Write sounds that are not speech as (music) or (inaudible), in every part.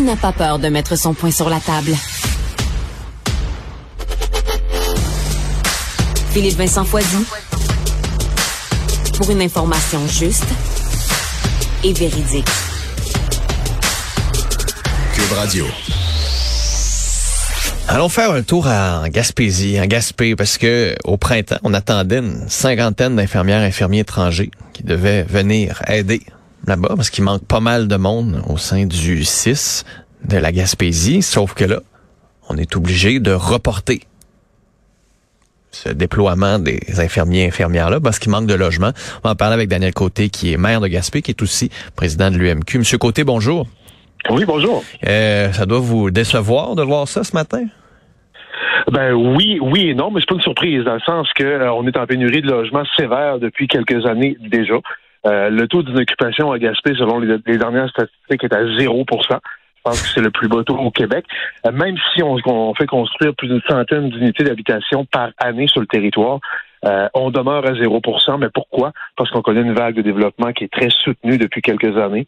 Il n'a pas peur de mettre son poing sur la table. Philippe Vincent Foisy. Pour une information juste et véridique. Cube Radio. Allons faire un tour en Gaspésie, en Gaspé, parce que au printemps, on attendait une cinquantaine d'infirmières et infirmiers étrangers qui devaient venir aider là-bas, parce qu'il manque pas mal de monde au sein du 6 de la Gaspésie, sauf que là, on est obligé de reporter ce déploiement des infirmiers et infirmières-là parce qu'il manque de logement. On va en parler avec Daniel Côté, qui est maire de Gaspé, qui est aussi président de l'UMQ. Monsieur Côté, bonjour. Oui, bonjour. Euh, ça doit vous décevoir de voir ça ce matin? Ben oui, oui et non, mais c'est pas une surprise dans le sens que euh, on est en pénurie de logements sévère depuis quelques années déjà. Euh, le taux d'inoccupation à Gaspé, selon les, dernières statistiques, est à 0% Je pense que c'est le plus bas taux au Québec. Euh, même si on, fait construire plus d'une centaine d'unités d'habitation par année sur le territoire, euh, on demeure à 0% Mais pourquoi? Parce qu'on connaît une vague de développement qui est très soutenue depuis quelques années.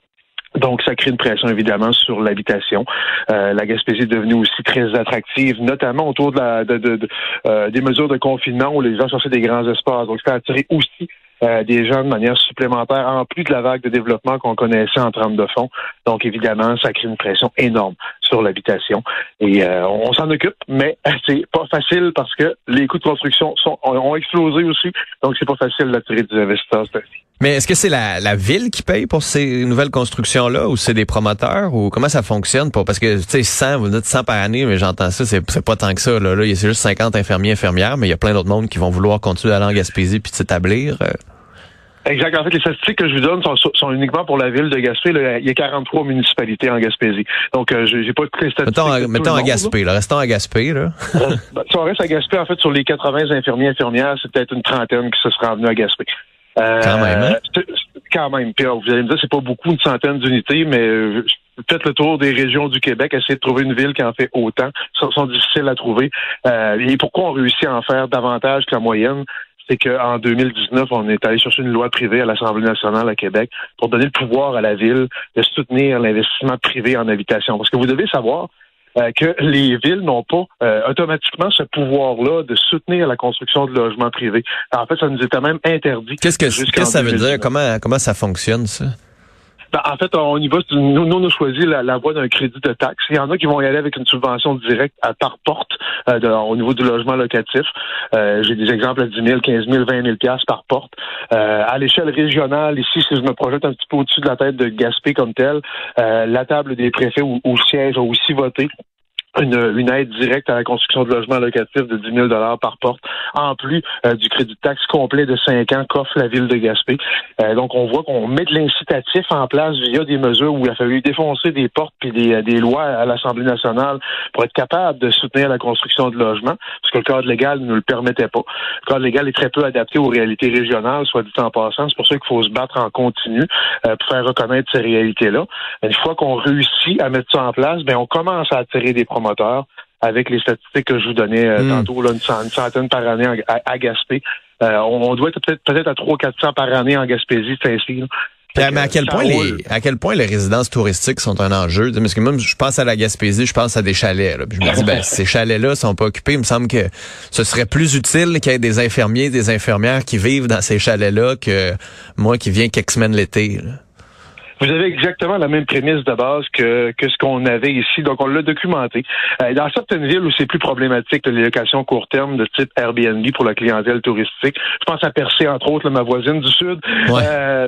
Donc, ça crée une pression évidemment sur l'habitation. La Gaspésie est devenue aussi très attractive, notamment autour des mesures de confinement où les gens cherchaient des grands espaces. Donc, ça a attiré aussi euh, des gens de manière supplémentaire, en plus de la vague de développement qu'on connaissait en trame de fond. Donc, évidemment, ça crée une pression énorme sur l'habitation. Et euh, on, s'en occupe, mais (laughs) c'est pas facile parce que les coûts de construction sont, ont, explosé aussi. Donc, c'est pas facile d'attirer des investisseurs. Mais est-ce que c'est la, la, ville qui paye pour ces nouvelles constructions-là ou c'est des promoteurs ou comment ça fonctionne? Pour, parce que, tu sais, 100, vous dites 100 par année, mais j'entends ça, c'est, pas tant que ça. Là, là c'est juste 50 infirmiers, infirmières, mais il y a plein d'autres mondes qui vont vouloir continuer à aller en Gaspésie puis de s'établir. Euh. Exact. En fait, les statistiques que je vous donne sont, sont uniquement pour la ville de Gaspé. Là, il y a 43 municipalités en Gaspésie. Donc, euh, j'ai pas toutes les statistiques. Mettons, mettons à Gaspé, là. Restons à Gaspé, là. Euh, ben, si on reste à Gaspé, en fait, sur les 80 infirmiers infirmières, c'est peut-être une trentaine qui se seraient venus à Gaspé. Euh, quand même, hein? Quand même. Puis, vous allez me dire, c'est pas beaucoup, une centaine d'unités, mais euh, peut-être le tour des régions du Québec, essayer de trouver une ville qui en fait autant. Ça sont difficiles à trouver. Euh, et pourquoi on réussit à en faire davantage que la moyenne? C'est qu'en 2019, on est allé chercher une loi privée à l'Assemblée nationale à Québec pour donner le pouvoir à la ville de soutenir l'investissement privé en habitation. Parce que vous devez savoir euh, que les villes n'ont pas euh, automatiquement ce pouvoir-là de soutenir la construction de logements privés. En fait, ça nous était même interdit. Qu'est-ce que, qu'est-ce que ça veut dire? Comment, comment ça fonctionne, ça? Ben, en fait, on y va. Nous, nous on a choisi la, voie d'un crédit de taxe. Il y en a qui vont y aller avec une subvention directe à par porte euh, au niveau du logement locatif. Euh, J'ai des exemples à 10 000, 15 000, 20 000 par porte. Euh, à l'échelle régionale, ici, si je me projette un petit peu au-dessus de la tête de Gaspé comme tel, euh, la table des préfets ou au siège a aussi voté une, une, aide directe à la construction de logements locatifs de 10 000 par porte, en plus euh, du crédit de taxe complet de 5 ans qu'offre la ville de Gaspé. Euh, donc, on voit qu'on met de l'incitatif en place via des mesures où il a fallu défoncer des portes puis des, des lois à l'Assemblée nationale pour être capable de soutenir la construction de logements, parce que le cadre légal ne le permettait pas. Le cadre légal est très peu adapté aux réalités régionales, soit dit en passant. C'est pour ça qu'il faut se battre en continu euh, pour faire reconnaître ces réalités-là. Une fois qu'on réussit à mettre ça en place, ben on commence à attirer des promoteurs avec les statistiques que je vous donnais euh, hmm. tantôt, là, une, centaine par année à, Gaspé. Euh, on, doit être peut-être peut-être à 300-400 par année en Gaspésie, c'est ainsi. mais à quel point les à quel point les résidences touristiques sont un enjeu? Parce que même je pense à la Gaspésie, je pense à des chalets. Là. je me dis ben (laughs) ces chalets-là sont pas occupés. Il me semble que ce serait plus utile qu'il y ait des infirmiers, des infirmières qui vivent dans ces chalets-là que moi qui viens quelques semaines l'été. Vous avez exactement la même prémisse de base que, que ce qu'on avait ici. Donc, on l'a documenté. Euh, dans certaines villes où c'est plus problématique, les locations court terme de type Airbnb pour la clientèle touristique, je pense à Percé, entre autres, ma voisine du Sud. Euh,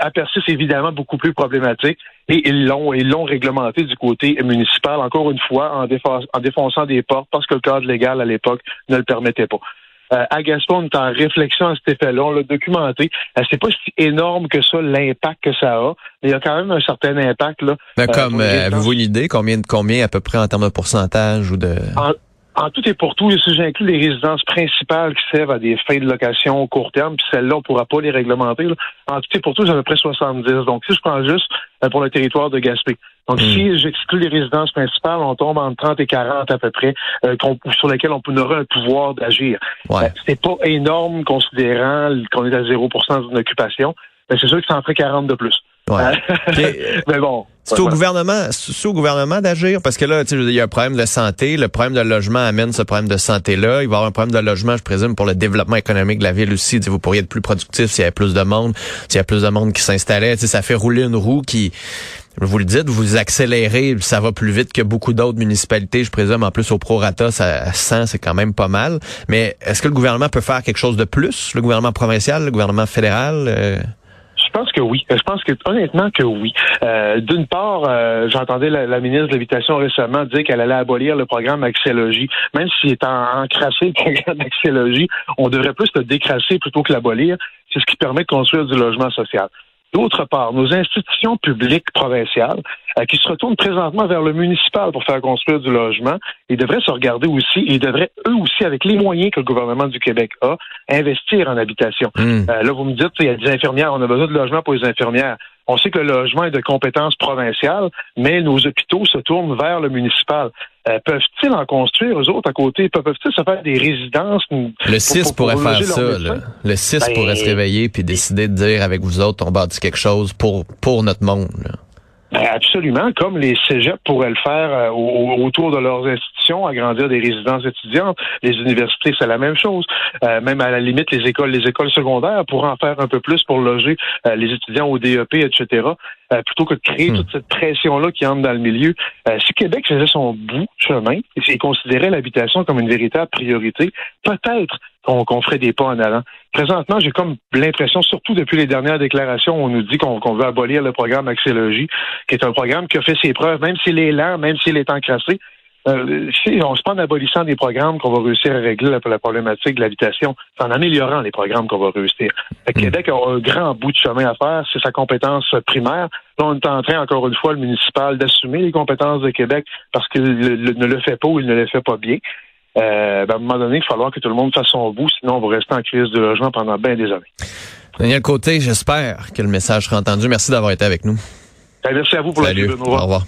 à Percé, c'est évidemment beaucoup plus problématique. Et ils l'ont ils l'ont réglementé du côté municipal, encore une fois, en, en défonçant des portes parce que le cadre légal à l'époque ne le permettait pas. À Gaspé, on est en réflexion à cet effet-là. On l'a documenté. c'est pas si énorme que ça, l'impact que ça a, mais il y a quand même un certain impact. Là, ben, comme, avez-vous une idée combien, combien à peu près en termes de pourcentage ou de... En tout et pour tout, si j'inclus les résidences principales qui servent à des fins de location court terme, puis celles-là, on ne pourra pas les réglementer. En tout et pour tout, c'est à peu près 70. Donc, si je prends juste euh, pour le territoire de Gaspé. Donc, hmm. si j'exclus les résidences principales, on tombe entre 30 et 40 à peu près, euh, sur lesquelles on aura un pouvoir d'agir. Ouais. Euh, c'est pas énorme considérant qu'on est à 0 d'une occupation, mais c'est sûr que ça en ferait 40 de plus. Ouais. (laughs) mais bon. C'est au gouvernement, c'est au gouvernement d'agir parce que là, tu sais, il y a un problème de santé, le problème de logement amène ce problème de santé-là. Il va y avoir un problème de logement, je présume, pour le développement économique de la ville aussi. vous pourriez être plus productif s'il y avait plus de monde, s'il y a plus de monde qui s'installait. Tu sais, ça fait rouler une roue qui, vous le dites, vous accélérez, ça va plus vite que beaucoup d'autres municipalités, je présume. En plus, au prorata, ça 100, c'est quand même pas mal. Mais est-ce que le gouvernement peut faire quelque chose de plus, le gouvernement provincial, le gouvernement fédéral? Euh? Je pense que oui. Je pense que honnêtement que oui. Euh, d'une part, euh, j'entendais la, ministre de l'Habitation récemment dire qu'elle allait abolir le programme Axiologie. Même s'il est en, encrassé le (laughs) programme Axiologie, on devrait plus le décrasser plutôt que l'abolir. C'est ce qui permet de construire du logement social. D'autre part, nos institutions publiques provinciales euh, qui se retournent présentement vers le municipal pour faire construire du logement, ils devraient se regarder aussi, ils devraient eux aussi, avec les moyens que le gouvernement du Québec a, investir en habitation. Hmm. Euh, là, vous me dites, il y a des infirmières, on a besoin de logements pour les infirmières. On sait que le logement est de compétence provinciale, mais nos hôpitaux se tournent vers le municipal. Euh, peuvent-ils en construire, eux autres, à côté? Peuvent-ils se faire des résidences? Le 6 pourrait faire ça. Le 6 ben, pourrait se réveiller puis décider de dire avec vous autres, on bâtit quelque chose pour, pour notre monde. Ben, absolument, comme les cégeps pourraient le faire euh, autour de leurs institutions, agrandir des résidences étudiantes. Les universités, c'est la même chose. Euh, même à la limite, les écoles, les écoles secondaires pourraient en faire un peu plus pour loger euh, les étudiants au DEP, etc. plutôt que de créer hmm. toute cette pression-là qui entre dans le milieu. si Québec faisait son bout de chemin et considérait l'habitation comme une véritable priorité, peut-être qu'on ferait des pas en avant. Présentement, j'ai comme l'impression, surtout depuis les dernières déclarations, on nous dit qu'on veut abolir le programme Axiologie, qui est un programme qui a fait ses preuves, même s'il est lent, même s'il est encrassé. Euh, on se pas en abolissant des programmes qu'on va réussir à régler la, problématique de l'habitation, c'est en améliorant les programmes qu'on va réussir. Le hmm. Québec a un grand bout de chemin à faire, c'est sa compétence primaire. Là, on est en train, encore une fois, le municipal, d'assumer les compétences de Québec parce qu'il ne le fait pas ou il ne le fait pas bien. Euh, ben, à un moment donné, il va falloir que tout le monde fasse son bout, sinon on va rester en crise de logement pendant bien des années. Daniel Côté, j'espère que le message sera entendu. Merci d'avoir été avec nous. Ben, merci à vous pour Salut. la Au revoir.